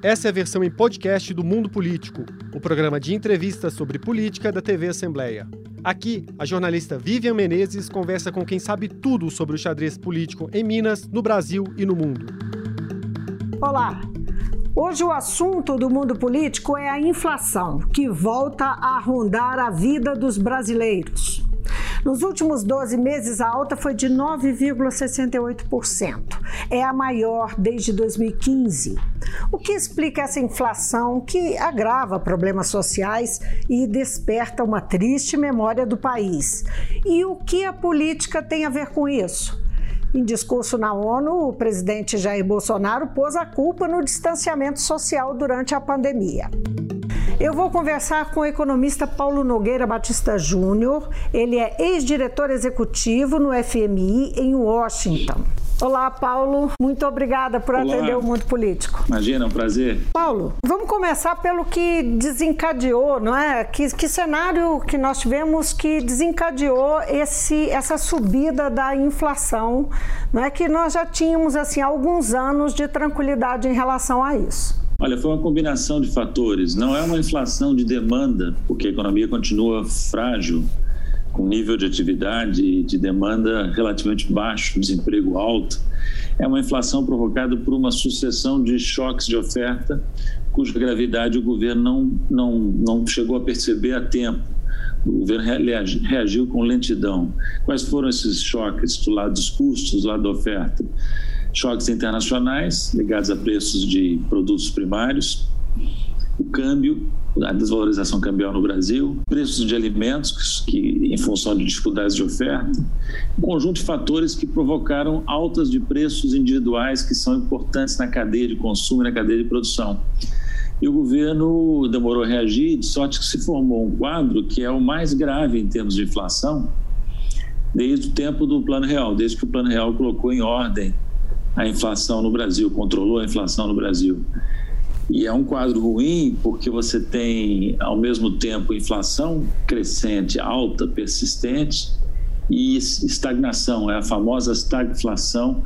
Essa é a versão em podcast do Mundo Político, o programa de entrevistas sobre política da TV Assembleia. Aqui, a jornalista Vivian Menezes conversa com quem sabe tudo sobre o xadrez político em Minas, no Brasil e no mundo. Olá! Hoje o assunto do mundo político é a inflação, que volta a rondar a vida dos brasileiros. Nos últimos 12 meses, a alta foi de 9,68%. É a maior desde 2015. O que explica essa inflação que agrava problemas sociais e desperta uma triste memória do país? E o que a política tem a ver com isso? Em discurso na ONU, o presidente Jair Bolsonaro pôs a culpa no distanciamento social durante a pandemia. Eu vou conversar com o economista Paulo Nogueira Batista Júnior. Ele é ex-diretor executivo no FMI em Washington. Olá, Paulo. Muito obrigada por Olá. atender o mundo político. Imagina, é um prazer. Paulo, vamos começar pelo que desencadeou, não é? Que, que cenário que nós tivemos que desencadeou esse, essa subida da inflação, não é? Que nós já tínhamos assim alguns anos de tranquilidade em relação a isso. Olha, foi uma combinação de fatores. Não é uma inflação de demanda, porque a economia continua frágil, com nível de atividade e de demanda relativamente baixo, desemprego alto. É uma inflação provocada por uma sucessão de choques de oferta, cuja gravidade o governo não, não, não chegou a perceber a tempo. O governo reagiu com lentidão. Quais foram esses choques do lado dos custos, do lado da oferta? choques internacionais ligados a preços de produtos primários, o câmbio, a desvalorização cambial no Brasil, preços de alimentos que, em função de dificuldades de oferta, um conjunto de fatores que provocaram altas de preços individuais que são importantes na cadeia de consumo e na cadeia de produção. E o governo demorou a reagir, de sorte que se formou um quadro que é o mais grave em termos de inflação desde o tempo do Plano Real, desde que o Plano Real colocou em ordem a inflação no Brasil, controlou a inflação no Brasil. E é um quadro ruim porque você tem, ao mesmo tempo, inflação crescente, alta, persistente e estagnação, é a famosa estagflação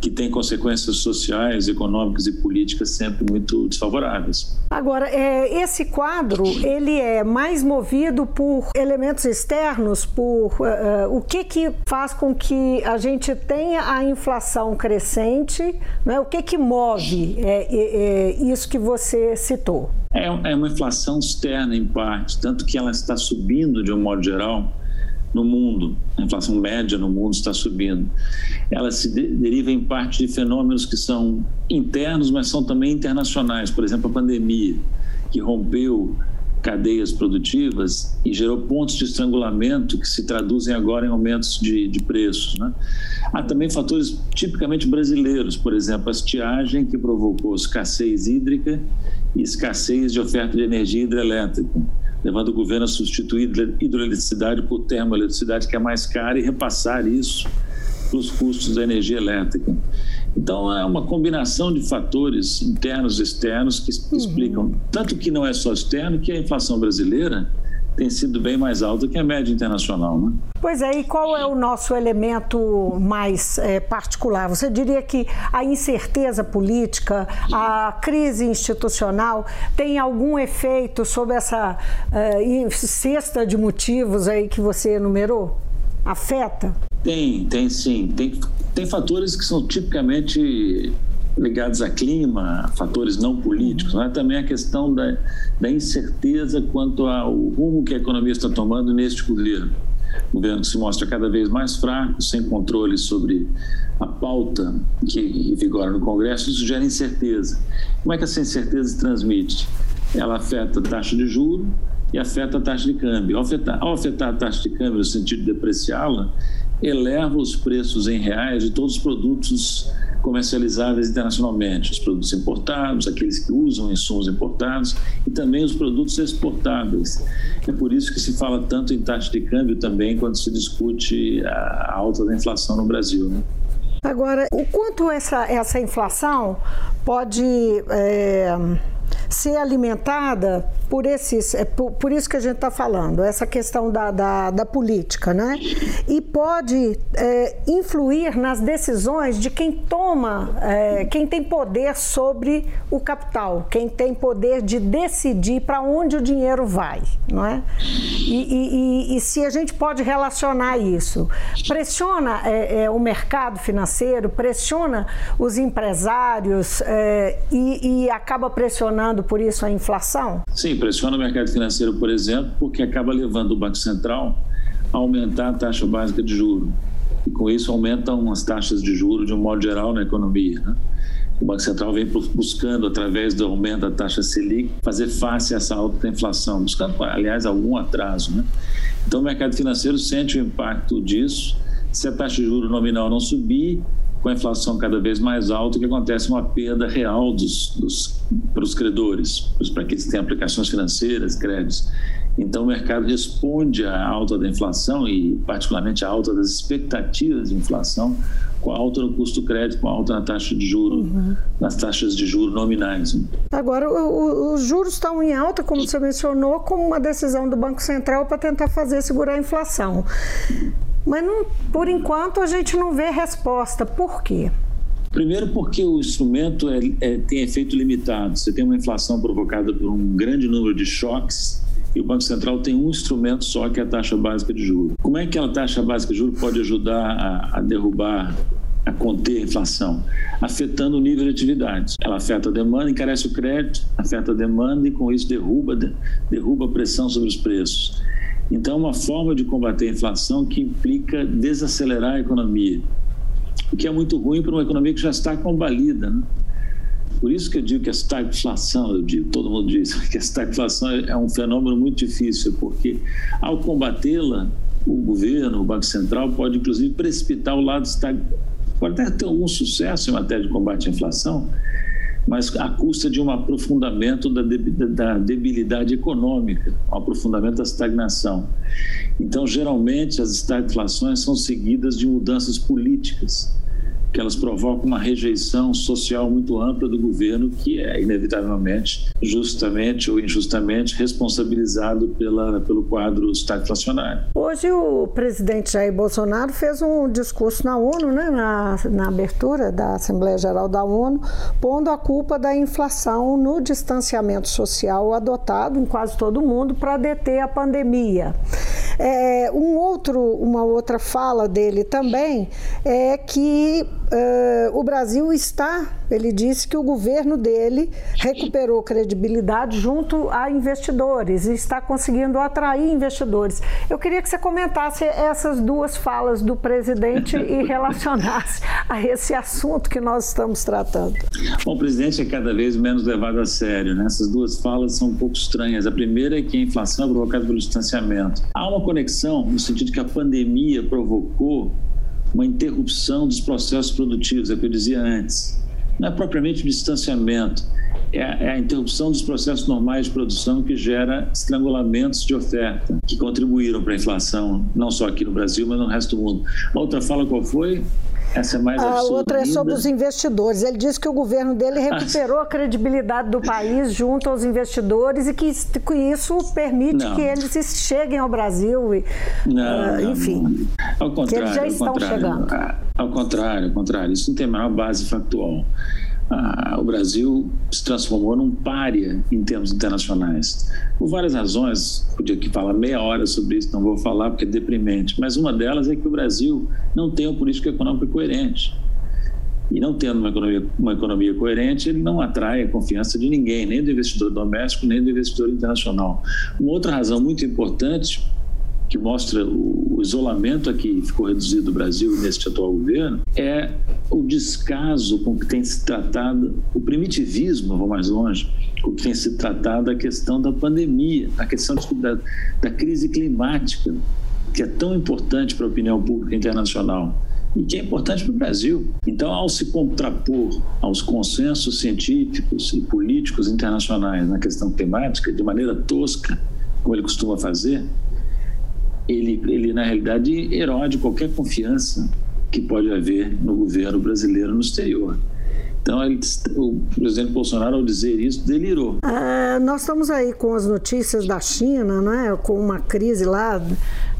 que tem consequências sociais, econômicas e políticas sempre muito desfavoráveis. Agora, é, esse quadro ele é mais movido por elementos externos, por uh, o que que faz com que a gente tenha a inflação crescente, né? o que que move é, é isso que você citou? É, é uma inflação externa em parte, tanto que ela está subindo de um modo geral no mundo, a inflação média no mundo está subindo. Ela se de deriva em parte de fenômenos que são internos, mas são também internacionais. Por exemplo, a pandemia, que rompeu cadeias produtivas e gerou pontos de estrangulamento que se traduzem agora em aumentos de, de preços. Né? Há também fatores tipicamente brasileiros, por exemplo, a estiagem que provocou escassez hídrica e escassez de oferta de energia hidrelétrica levando o governo a substituir hidroeletricidade por termoeletricidade, que é mais cara, e repassar isso para os custos da energia elétrica. Então, é uma combinação de fatores internos e externos que uhum. explicam, tanto que não é só externo, que a inflação brasileira tem sido bem mais alta que a média internacional. Né? Pois é, e qual é o nosso elemento mais é, particular? Você diria que a incerteza política, a crise institucional tem algum efeito sobre essa uh, cesta de motivos aí que você enumerou? Afeta? Tem, tem sim. Tem, tem fatores que são tipicamente ligados a clima, fatores não políticos, né? também a questão da, da incerteza quanto ao rumo que a economia está tomando neste governo. O governo se mostra cada vez mais fraco, sem controle sobre a pauta que vigora no Congresso, isso gera incerteza. Como é que essa incerteza se transmite? Ela afeta a taxa de juros e afeta a taxa de câmbio. Ao afetar, ao afetar a taxa de câmbio, no sentido de depreciá-la, eleva os preços em reais de todos os produtos comercializáveis internacionalmente, os produtos importados, aqueles que usam insumos importados e também os produtos exportáveis. É por isso que se fala tanto em taxa de câmbio também quando se discute a alta da inflação no Brasil. Né? Agora, o quanto essa, essa inflação pode é, ser alimentada por esses, é por, por isso que a gente está falando, essa questão da, da, da, política, né? E pode é, influir nas decisões de quem toma, é, quem tem poder sobre o capital, quem tem poder de decidir para onde o dinheiro vai, não é? E, e, e, se a gente pode relacionar isso, pressiona é, é o mercado financeiro, pressiona os empresários é, e, e acaba pressionando por isso a inflação? Sim, pressiona o mercado financeiro, por exemplo, porque acaba levando o Banco Central a aumentar a taxa básica de juros. E com isso aumentam as taxas de juros de um modo geral na economia. Né? O Banco Central vem buscando, através do aumento da taxa Selic, fazer face a essa alta inflação, buscando, aliás, algum atraso. Né? Então, o mercado financeiro sente o impacto disso. Se a taxa de juros nominal não subir, com a inflação cada vez mais alta, que acontece uma perda real dos, dos, para os credores, para aqueles que têm aplicações financeiras, créditos. Então, o mercado responde à alta da inflação e, particularmente, à alta das expectativas de inflação, com alta no custo do crédito, com alta na taxa de juros, uhum. nas taxas de juros nominais. Agora, o, o, os juros estão em alta, como você mencionou, como uma decisão do Banco Central para tentar fazer segurar a inflação. Mas não, por enquanto a gente não vê resposta. Por quê? Primeiro, porque o instrumento é, é, tem efeito limitado. Você tem uma inflação provocada por um grande número de choques e o Banco Central tem um instrumento só, que é a taxa básica de juros. Como é que a taxa básica de juros pode ajudar a, a derrubar, a conter a inflação? Afetando o nível de atividade. Ela afeta a demanda, encarece o crédito, afeta a demanda e com isso derruba, derruba a pressão sobre os preços. Então, é uma forma de combater a inflação que implica desacelerar a economia, o que é muito ruim para uma economia que já está combalida. Né? Por isso que eu digo que a estagflação, eu digo, todo mundo diz que a estagflação é um fenômeno muito difícil, porque ao combatê-la, o governo, o Banco Central, pode inclusive precipitar o lado estag... pode até ter algum sucesso em matéria de combate à inflação, mas à custa de um aprofundamento da, da debilidade econômica, um aprofundamento da estagnação. Então, geralmente, as estagflações são seguidas de mudanças políticas que elas provocam uma rejeição social muito ampla do governo, que é inevitavelmente, justamente ou injustamente, responsabilizado pela, pelo quadro estagflacionário. Hoje o presidente Jair Bolsonaro fez um discurso na ONU, né, na, na abertura da Assembleia Geral da ONU, pondo a culpa da inflação no distanciamento social adotado em quase todo mundo para deter a pandemia. É, um outro, uma outra fala dele também é que uh, o Brasil está, ele disse que o governo dele recuperou credibilidade junto a investidores e está conseguindo atrair investidores. Eu queria que você comentasse essas duas falas do presidente e relacionasse a esse assunto que nós estamos tratando. Bom, o presidente é cada vez menos levado a sério. Né? Essas duas falas são um pouco estranhas. A primeira é que a inflação é provocada pelo distanciamento. Há uma conexão no sentido que a pandemia provocou uma interrupção dos processos produtivos, é o que eu dizia antes. Não é propriamente o distanciamento, é a, é a, interrupção dos processos normais de produção que gera estrangulamentos de oferta, que contribuíram para a inflação, não só aqui no Brasil, mas no resto do mundo. A outra fala qual foi? Essa é mais A outra é sobre os investidores. Ele disse que o governo dele recuperou a credibilidade do país junto aos investidores e que isso permite não. que eles cheguem ao Brasil. E, não, uh, enfim, não. Ao contrário, que eles já estão chegando. Ao contrário, ao contrário. Isso não tem a maior base factual ah, o Brasil se transformou num pária em termos internacionais. Por várias razões, podia aqui falar meia hora sobre isso, não vou falar porque é deprimente, mas uma delas é que o Brasil não tem uma política econômica coerente. E não tendo uma economia, uma economia coerente, ele não atrai a confiança de ninguém, nem do investidor doméstico, nem do investidor internacional. Uma outra razão muito importante que mostra o, isolamento a que ficou reduzido o Brasil neste atual governo, é o descaso com que tem se tratado, o primitivismo, vou mais longe, com que tem se tratado a questão da pandemia, a questão da, da crise climática, que é tão importante para a opinião pública internacional e que é importante para o Brasil. Então, ao se contrapor aos consensos científicos e políticos internacionais na questão climática de maneira tosca, como ele costuma fazer, ele, ele na realidade erode qualquer confiança que pode haver no governo brasileiro no exterior. Então, ele, o presidente Bolsonaro, ao dizer isso, delirou. É, nós estamos aí com as notícias da China, né, com uma crise lá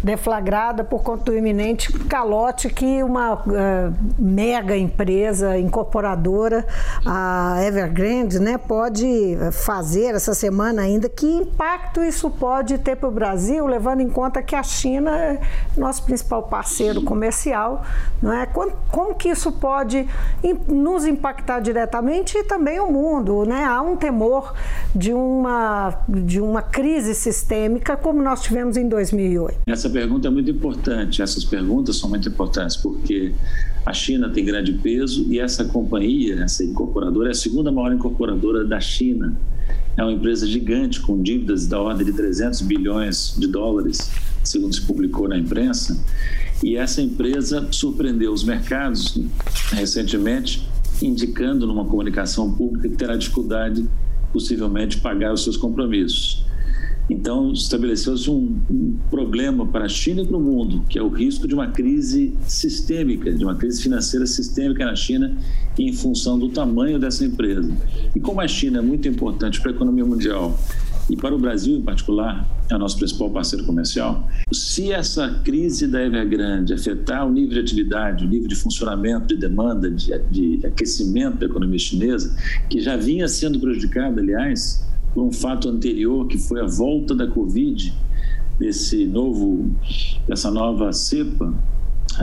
deflagrada por conta do iminente calote que uma uh, mega empresa incorporadora, a Evergrande, né, pode fazer essa semana ainda. Que impacto isso pode ter para o Brasil, levando em conta que a China é nosso principal parceiro comercial? Não é? Como, como que isso pode nos impactar diretamente e também o mundo? Né? Há um temor de uma, de uma crise sistêmica como nós tivemos em 2008. Essa pergunta é muito importante. Essas perguntas são muito importantes porque a China tem grande peso e essa companhia, essa incorporadora, é a segunda maior incorporadora da China. É uma empresa gigante com dívidas da ordem de 300 bilhões de dólares, segundo se publicou na imprensa. E essa empresa surpreendeu os mercados recentemente, indicando numa comunicação pública que terá dificuldade, possivelmente, de pagar os seus compromissos. Então, estabeleceu-se um, um, problema para a China e para o mundo, que é o risco de uma crise sistêmica, de uma crise financeira sistêmica na China, em função do tamanho dessa empresa. E como a China é muito importante para a economia mundial e para o Brasil em particular, é o nosso principal parceiro comercial, se essa crise da Evergrande afetar o nível de atividade, o nível de funcionamento, de demanda, de, de aquecimento da economia chinesa, que já vinha sendo prejudicada, aliás, por um fato anterior, que foi a volta da Covid, desse novo, dessa nova cepa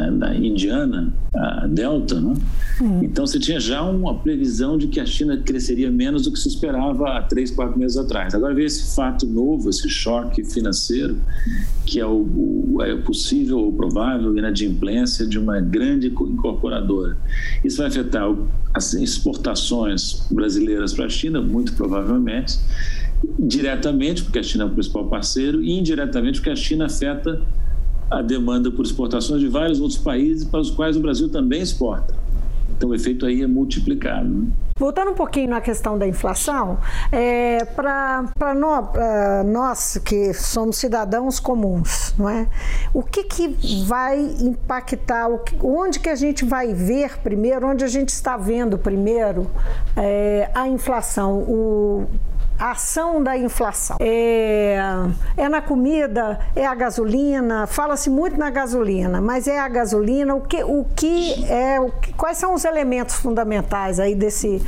da indiana, a Delta, né? Uhum. Então você tinha já uma previsão de que a China cresceria menos do que se esperava há três, quatro meses atrás. Agora veio esse fato novo, esse choque financeiro, que é o, o é possível ou provável inadimplência de uma grande incorporadora. Isso vai afetar as exportações brasileiras para a China, muito provavelmente, diretamente, porque a China é o principal parceiro, e indiretamente, porque a China afeta a demanda por exportações de vários outros países para os quais o Brasil também exporta. Então, o efeito aí é multiplicado. Né? Voltando um pouquinho na questão da inflação, é, para nós, nós que somos cidadãos comuns, não é? o que, que vai impactar, onde que a gente vai ver primeiro, onde a gente está vendo primeiro é, a inflação? O, a ação da inflação. É, é na comida, é a gasolina, fala-se muito na gasolina, mas é a gasolina, o que, o que é, o que, quais são os elementos fundamentais aí desse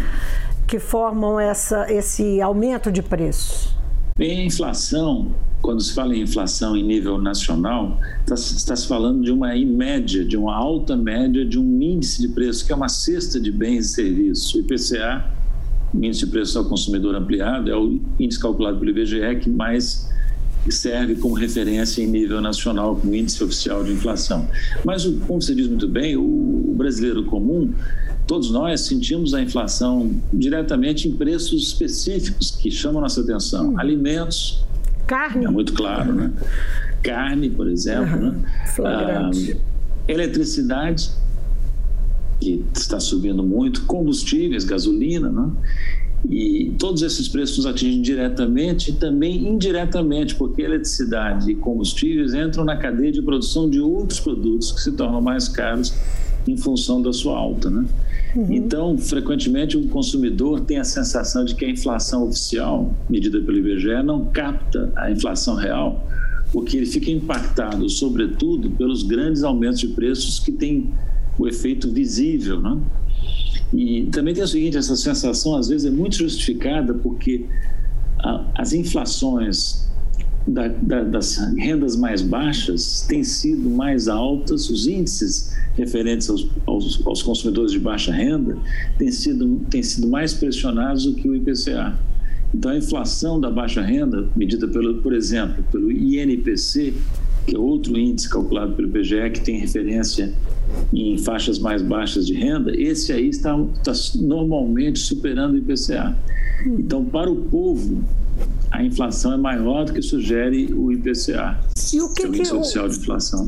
que formam essa, esse aumento de preços? Bem, a inflação, quando se fala em inflação em nível nacional, está, está se falando de uma média, de uma alta média de um índice de preço, que é uma cesta de bens e serviços. IPCA índice de preço ao consumidor ampliado é o índice calculado pelo IBGE que mais serve como referência em nível nacional, como índice oficial de inflação. Mas, como você diz muito bem, o brasileiro comum, todos nós sentimos a inflação diretamente em preços específicos que chamam nossa atenção. Hum. Alimentos. Carne. É muito claro, né? Carne, por exemplo. Uhum. Né? Flagrante. Ah, eletricidade que está subindo muito, combustíveis, gasolina, né? E todos esses preços nos atingem diretamente e também indiretamente, porque eletricidade e combustíveis entram na cadeia de produção de outros produtos que se tornam mais caros em função da sua alta, né? Uhum. Então, frequentemente o consumidor tem a sensação de que a inflação oficial, medida pelo IBGE, não capta a inflação real, porque ele fica impactado, sobretudo, pelos grandes aumentos de preços que têm o efeito visível, né? E também tem o seguinte, essa sensação às vezes é muito justificada porque a, as inflações da, da, das rendas mais baixas têm sido mais altas, os índices referentes aos, aos, aos, consumidores de baixa renda têm sido, têm sido mais pressionados do que o IPCA. Então, a inflação da baixa renda, medida, pelo, por exemplo, pelo INPC, que é outro índice calculado pelo IBGE, que tem referência em faixas mais baixas de renda, esse aí está, está normalmente superando o IPCA. Então, para o povo, a inflação é maior do que sugere o IPCA. E o que, que social de inflação.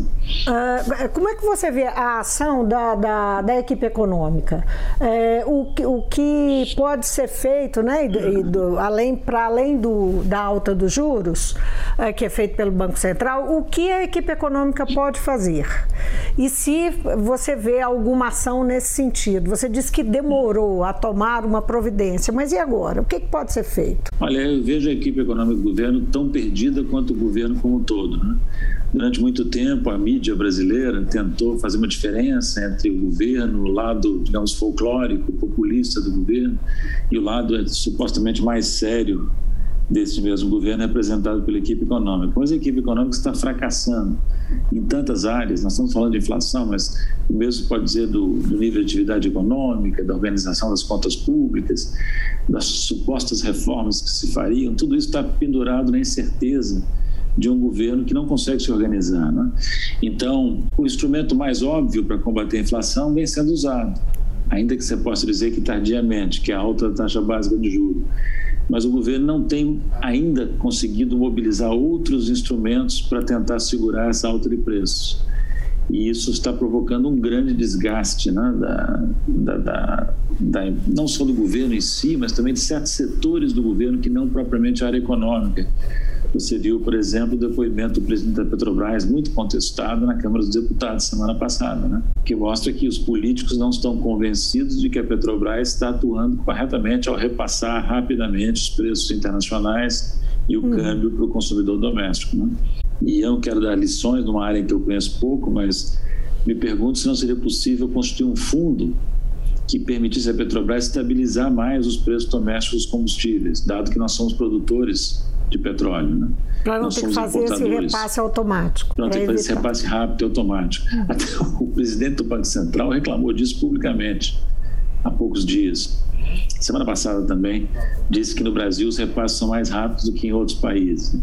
Uh, como é que você vê a ação da, da, da equipe econômica? É, o, o que pode ser feito, né, e do, além, para além do, da alta dos juros, é, que é feito pelo Banco Central, o que a equipe econômica pode fazer? E se você vê alguma ação nesse sentido? Você disse que demorou a tomar uma providência, mas e agora? O que, que pode ser feito? Olha, eu vejo a equipe econômica do governo tão perdida quanto o governo como um todo. Né? Durante muito tempo, a mídia brasileira tentou fazer uma diferença entre o governo, o lado, digamos, folclórico, populista do governo, e o lado é, supostamente mais sério desse mesmo governo representado pela equipe econômica. Mas a equipe econômica está fracassando em tantas áreas. Nós estamos falando de inflação, mas o mesmo pode dizer do, do nível de atividade econômica, da organização das contas públicas, das supostas reformas que se fariam. Tudo isso está pendurado na incerteza de um governo que não consegue se organizar. Né? Então, o instrumento mais óbvio para combater a inflação vem sendo usado, ainda que você possa dizer que tardiamente, que é a alta taxa básica de juros mas o governo não tem ainda conseguido mobilizar outros instrumentos para tentar segurar essa alta de preços. E isso está provocando um grande desgaste né, da, da, da, da, não só do governo em si, mas também de certos setores do governo que não propriamente a área econômica. Você viu, por exemplo, o depoimento do presidente da Petrobras, muito contestado na Câmara dos Deputados semana passada, né? que mostra que os políticos não estão convencidos de que a Petrobras está atuando corretamente ao repassar rapidamente os preços internacionais e o hum. câmbio para o consumidor doméstico. Né? E eu quero dar lições numa área em que eu conheço pouco, mas me pergunto se não seria possível construir um fundo que permitisse a Petrobras estabilizar mais os preços domésticos dos combustíveis, dado que nós somos produtores de petróleo. Né? Para não ter que fazer esse repasse automático. Para não ter que fazer esse repasse rápido e automático. Uhum. Até o presidente do Banco Central reclamou disso publicamente há poucos dias. Semana passada também disse que no Brasil os repasses são mais rápidos do que em outros países.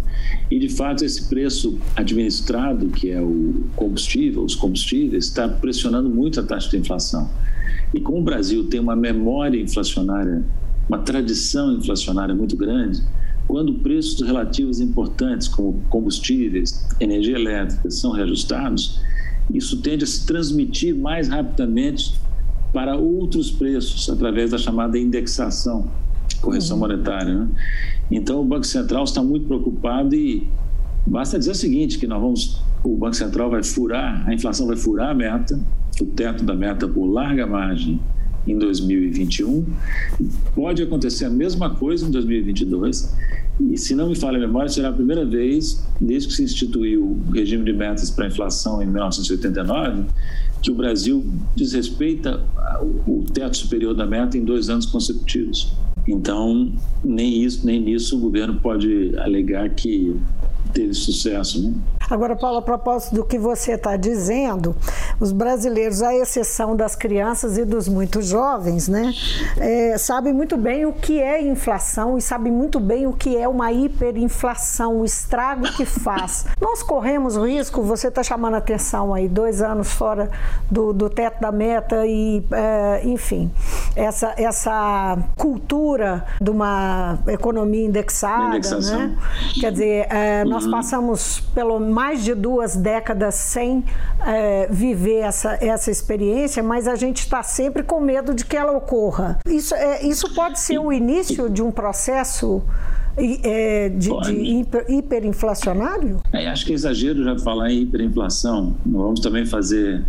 E de fato esse preço administrado, que é o combustível, os combustíveis, está pressionando muito a taxa de inflação. E como o Brasil tem uma memória inflacionária, uma tradição inflacionária muito grande, quando preços relativos importantes, como combustíveis, energia elétrica, são reajustados, isso tende a se transmitir mais rapidamente para outros preços, através da chamada indexação, correção uhum. monetária. Né? Então, o Banco Central está muito preocupado e basta dizer o seguinte, que nós vamos, o Banco Central vai furar, a inflação vai furar a meta, o teto da meta por larga margem em 2021. Pode acontecer a mesma coisa em 2022. E se não me falha a memória, será a primeira vez, desde que se instituiu o regime de metas para a inflação em 1989, que o Brasil desrespeita o teto superior da meta em dois anos consecutivos. Então, nem isso, nem nisso o governo pode alegar que teve sucesso. Né? Agora, Paulo, a propósito do que você está dizendo, os brasileiros, à exceção das crianças e dos muito jovens, né, é, sabem muito bem o que é inflação e sabem muito bem o que é uma hiperinflação, o estrago que faz. Nós corremos risco, você está chamando a atenção aí, dois anos fora do, do teto da meta e, é, enfim, essa, essa cultura de uma economia indexada, né? Quer dizer, é, nós uhum. passamos pelo mais de duas décadas sem é, viver essa, essa experiência, mas a gente está sempre com medo de que ela ocorra. Isso, é, isso pode ser o início de um processo é, de, de hiper, hiperinflacionário? É, acho que é exagero já falar em hiperinflação. Não vamos também fazer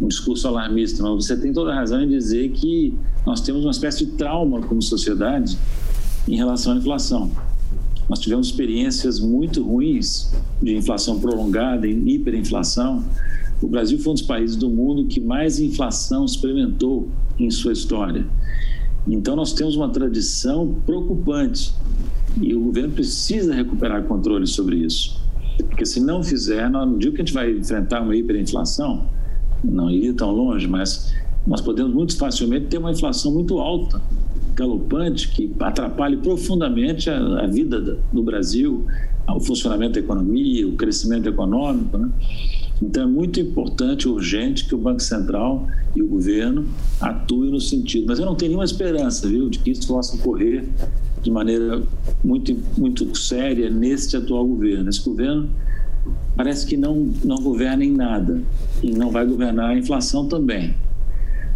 um discurso alarmista, mas você tem toda a razão em dizer que nós temos uma espécie de trauma como sociedade em relação à inflação. Nós tivemos experiências muito ruins de inflação prolongada, em hiperinflação. O Brasil foi um dos países do mundo que mais inflação experimentou em sua história. Então, nós temos uma tradição preocupante e o governo precisa recuperar controle sobre isso. Porque se não fizer, não digo que a gente vai enfrentar uma hiperinflação, não iria tão longe, mas nós podemos muito facilmente ter uma inflação muito alta galopante que atrapalhe profundamente a, a vida do Brasil, o funcionamento da economia, o crescimento econômico. Né? Então é muito importante, urgente que o Banco Central e o governo atuem no sentido. Mas eu não tenho nenhuma esperança, viu, de que isso possa ocorrer de maneira muito, muito séria neste atual governo. Esse governo parece que não, não governa em nada e não vai governar a inflação também.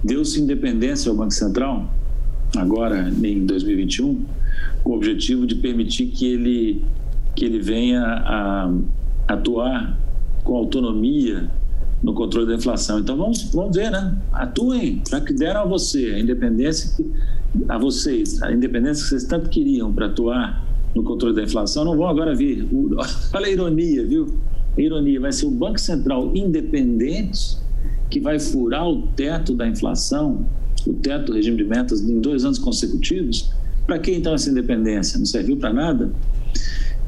Deu-se independência ao Banco Central, agora em 2021, com o objetivo de permitir que ele, que ele venha a atuar com autonomia no controle da inflação. Então vamos, vamos ver, né? Atuem, já que deram a você a independência, a vocês, a independência que vocês tanto queriam para atuar no controle da inflação, não vão agora vir. Olha a ironia, viu? A ironia vai ser o Banco Central independente que vai furar o teto da inflação, o teto do regime de metas em dois anos consecutivos. Para que então essa independência? Não serviu para nada?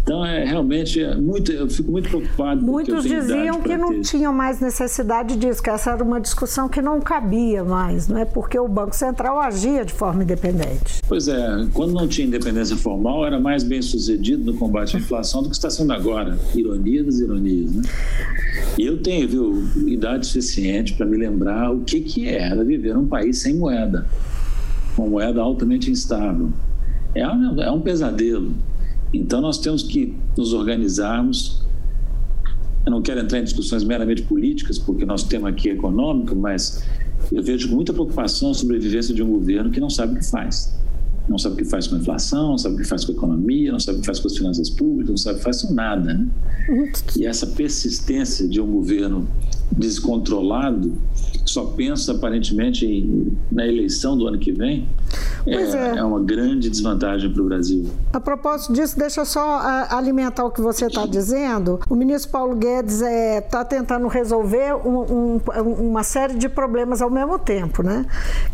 Então, é realmente é muito, eu fico muito preocupado. Muitos diziam que não tinham mais necessidade disso, que essa era uma discussão que não cabia mais, não é? Porque o Banco Central agia de forma independente. Pois é, quando não tinha independência formal, era mais bem sucedido no combate à inflação do que está sendo agora. Ironia das ironias, né? E eu tenho, viu, idade suficiente para me lembrar o que, que era viver num país sem moeda, uma moeda altamente instável. É um, é um pesadelo. Então, nós temos que nos organizarmos. Eu não quero entrar em discussões meramente políticas, porque nosso tema aqui é econômico, mas eu vejo com muita preocupação a sobrevivência de um governo que não sabe o que faz. Não sabe o que faz com a inflação, não sabe o que faz com a economia, não sabe o que faz com as finanças públicas, não sabe o que faz com nada. Né? E essa persistência de um governo descontrolado, que só pensa aparentemente em, na eleição do ano que vem, é, é. é, uma grande desvantagem para o Brasil. A propósito disso, deixa eu só uh, alimentar o que você está dizendo. O ministro Paulo Guedes está é, tá tentando resolver um, um, uma série de problemas ao mesmo tempo, né?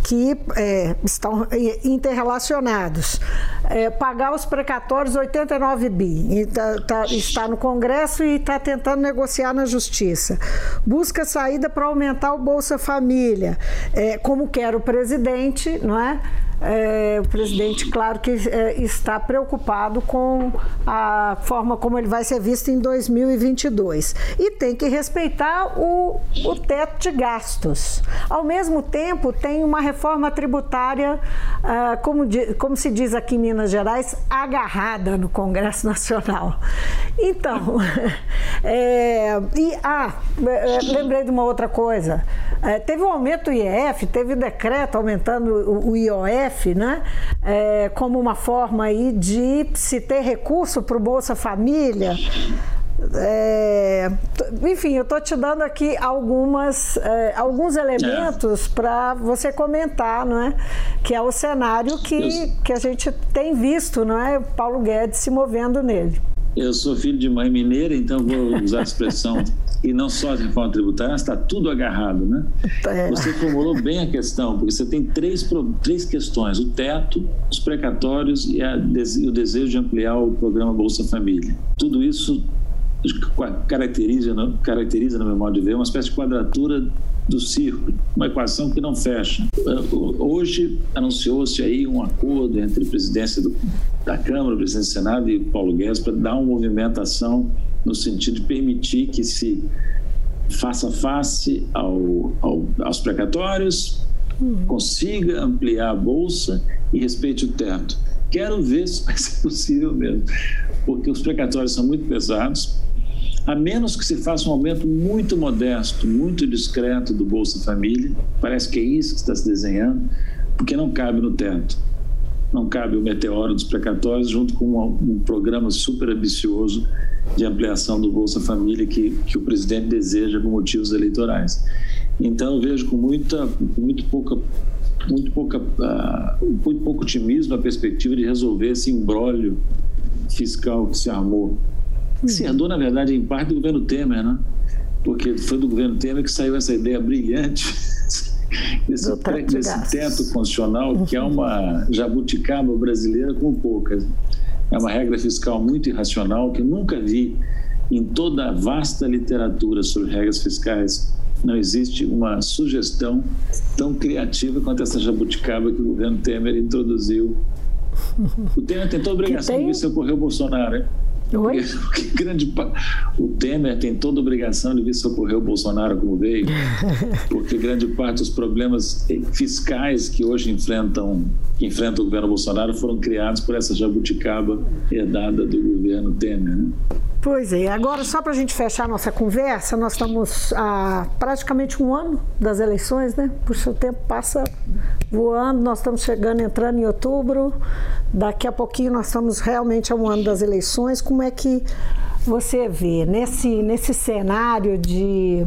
Que é, estão interrelacionados. É, pagar os precatórios 89 bi, tá, tá, está no Congresso e está tentando negociar na Justiça. Busca saída para aumentar o Bolsa Família, é, como quer o presidente, não é? É, o presidente, claro que é, está preocupado com a forma como ele vai ser visto em 2022. E tem que respeitar o, o teto de gastos. Ao mesmo tempo, tem uma reforma tributária, ah, como, como se diz aqui em Minas Gerais, agarrada no Congresso Nacional. Então, é, e ah, é, lembrei de uma outra coisa. É, teve um aumento do IEF, teve decreto aumentando o, o IOF né? É, como uma forma aí de se ter recurso para o Bolsa Família. É, enfim, eu estou te dando aqui algumas, é, alguns elementos é. para você comentar, não é? Que é o cenário que, que a gente tem visto, não é? Paulo Guedes se movendo nele. Eu sou filho de mãe mineira, então vou usar a expressão e não só a reforma tributária, está tudo agarrado, né? É. Você formulou bem a questão, porque você tem três, três questões: o teto, os precatórios e, a, o desejo de ampliar o programa Bolsa Família. Tudo isso caracteriza, caracteriza, no meu modo de ver, uma espécie de quadratura do círculo, uma equação que não fecha. Hoje anunciou-se aí um acordo entre a presidência do, da Câmara, o presidente do Senado e Paulo Guedes para dar uma movimentação no sentido de permitir que se faça face ao, ao, aos precatórios, hum. consiga ampliar a bolsa e respeite o teto. Quero ver se vai ser possível mesmo, porque os precatórios são muito pesados, a menos que se faça um aumento muito modesto, muito discreto do Bolsa Família, parece que é isso que está se desenhando, porque não cabe no teto. Não cabe o meteoro dos precatórios junto com um, programa super ambicioso de ampliação do Bolsa Família que, que o presidente deseja por motivos eleitorais. Então, eu vejo com muita, muito pouca muito, pouca, uh, muito pouco otimismo a perspectiva de resolver esse imbróglio fiscal que se armou se herdou, na verdade, em parte do governo Temer, né? Porque foi do governo Temer que saiu essa ideia brilhante desse, teto, desse teto constitucional, que é uma jabuticaba brasileira com poucas. É uma regra fiscal muito irracional que nunca vi em toda a vasta literatura sobre regras fiscais. Não existe uma sugestão tão criativa quanto essa jabuticaba que o governo Temer introduziu. O Temer tentou obrigação tem... disso ocorreu o Bolsonaro, hein? Oi? Porque grande, o Temer tem toda a obrigação de vir socorrer o Bolsonaro como veio, porque grande parte dos problemas fiscais que hoje enfrentam, que enfrenta o governo Bolsonaro foram criados por essa jabuticaba herdada do governo Temer. Né? Pois é, agora só para a gente fechar a nossa conversa, nós estamos há praticamente um ano das eleições, né? Por seu tempo passa voando, nós estamos chegando, entrando em outubro, daqui a pouquinho nós estamos realmente a um ano das eleições. Como é que você vê nesse, nesse cenário de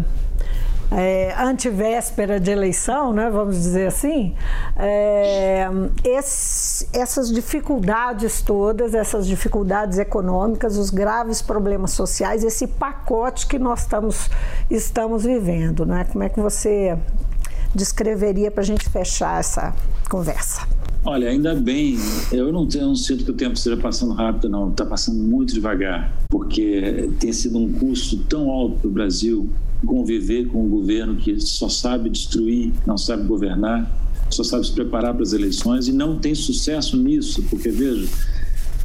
é, antivéspera de eleição, né, vamos dizer assim, é, esse, essas dificuldades todas, essas dificuldades econômicas, os graves problemas sociais, esse pacote que nós estamos, estamos vivendo. Né? Como é que você descreveria para a gente fechar essa conversa? Olha, ainda bem, eu não, tenho, não sinto que o tempo esteja passando rápido, não. Está passando muito devagar, porque tem sido um custo tão alto para o Brasil conviver com um governo que só sabe destruir, não sabe governar, só sabe se preparar para as eleições e não tem sucesso nisso, porque veja,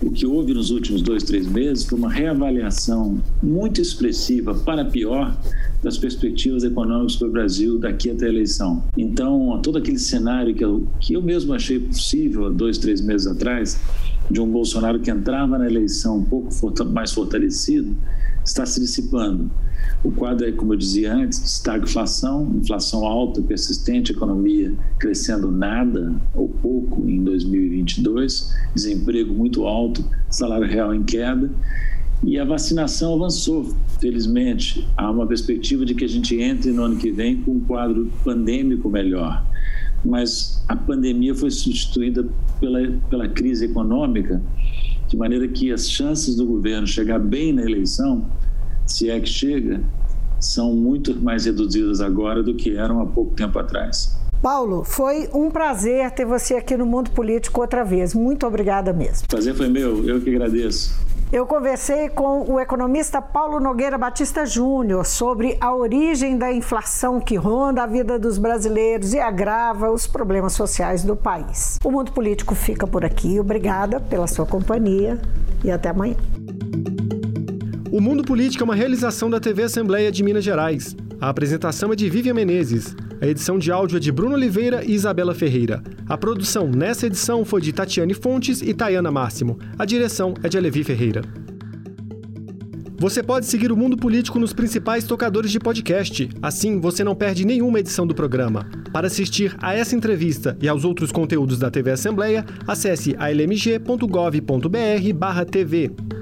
o que houve nos últimos dois, três meses foi uma reavaliação muito expressiva, para pior, das perspectivas econômicas para o Brasil daqui até a eleição. Então, todo aquele cenário que eu, que eu mesmo achei possível há dois, três meses atrás, de um Bolsonaro que entrava na eleição um pouco mais fortalecido, está se dissipando. O quadro é, como eu dizia antes, estagflação, inflação alta, persistente, economia crescendo nada ou pouco em 2022, desemprego muito alto, salário real em queda e a vacinação avançou, felizmente. Há uma perspectiva de que a gente entre no ano que vem com um quadro pandêmico melhor. Mas a pandemia foi substituída pela, pela crise econômica, de maneira que as chances do governo chegar bem na eleição se é que chega, são muito mais reduzidas agora do que eram há pouco tempo atrás. Paulo, foi um prazer ter você aqui no Mundo Político outra vez. Muito obrigada mesmo. Prazer foi meu, eu que agradeço. Eu conversei com o economista Paulo Nogueira Batista Júnior sobre a origem da inflação que ronda a vida dos brasileiros e agrava os problemas sociais do país. O Mundo Político fica por aqui. Obrigada pela sua companhia e até amanhã. O Mundo Político é uma realização da TV Assembleia de Minas Gerais. A apresentação é de Vivian Menezes. A edição de áudio é de Bruno Oliveira e Isabela Ferreira. A produção nessa edição foi de Tatiane Fontes e Tayana Máximo. A direção é de Alevi Ferreira. Você pode seguir o Mundo Político nos principais tocadores de podcast. Assim, você não perde nenhuma edição do programa. Para assistir a essa entrevista e aos outros conteúdos da TV Assembleia, acesse almg.gov.br/tv.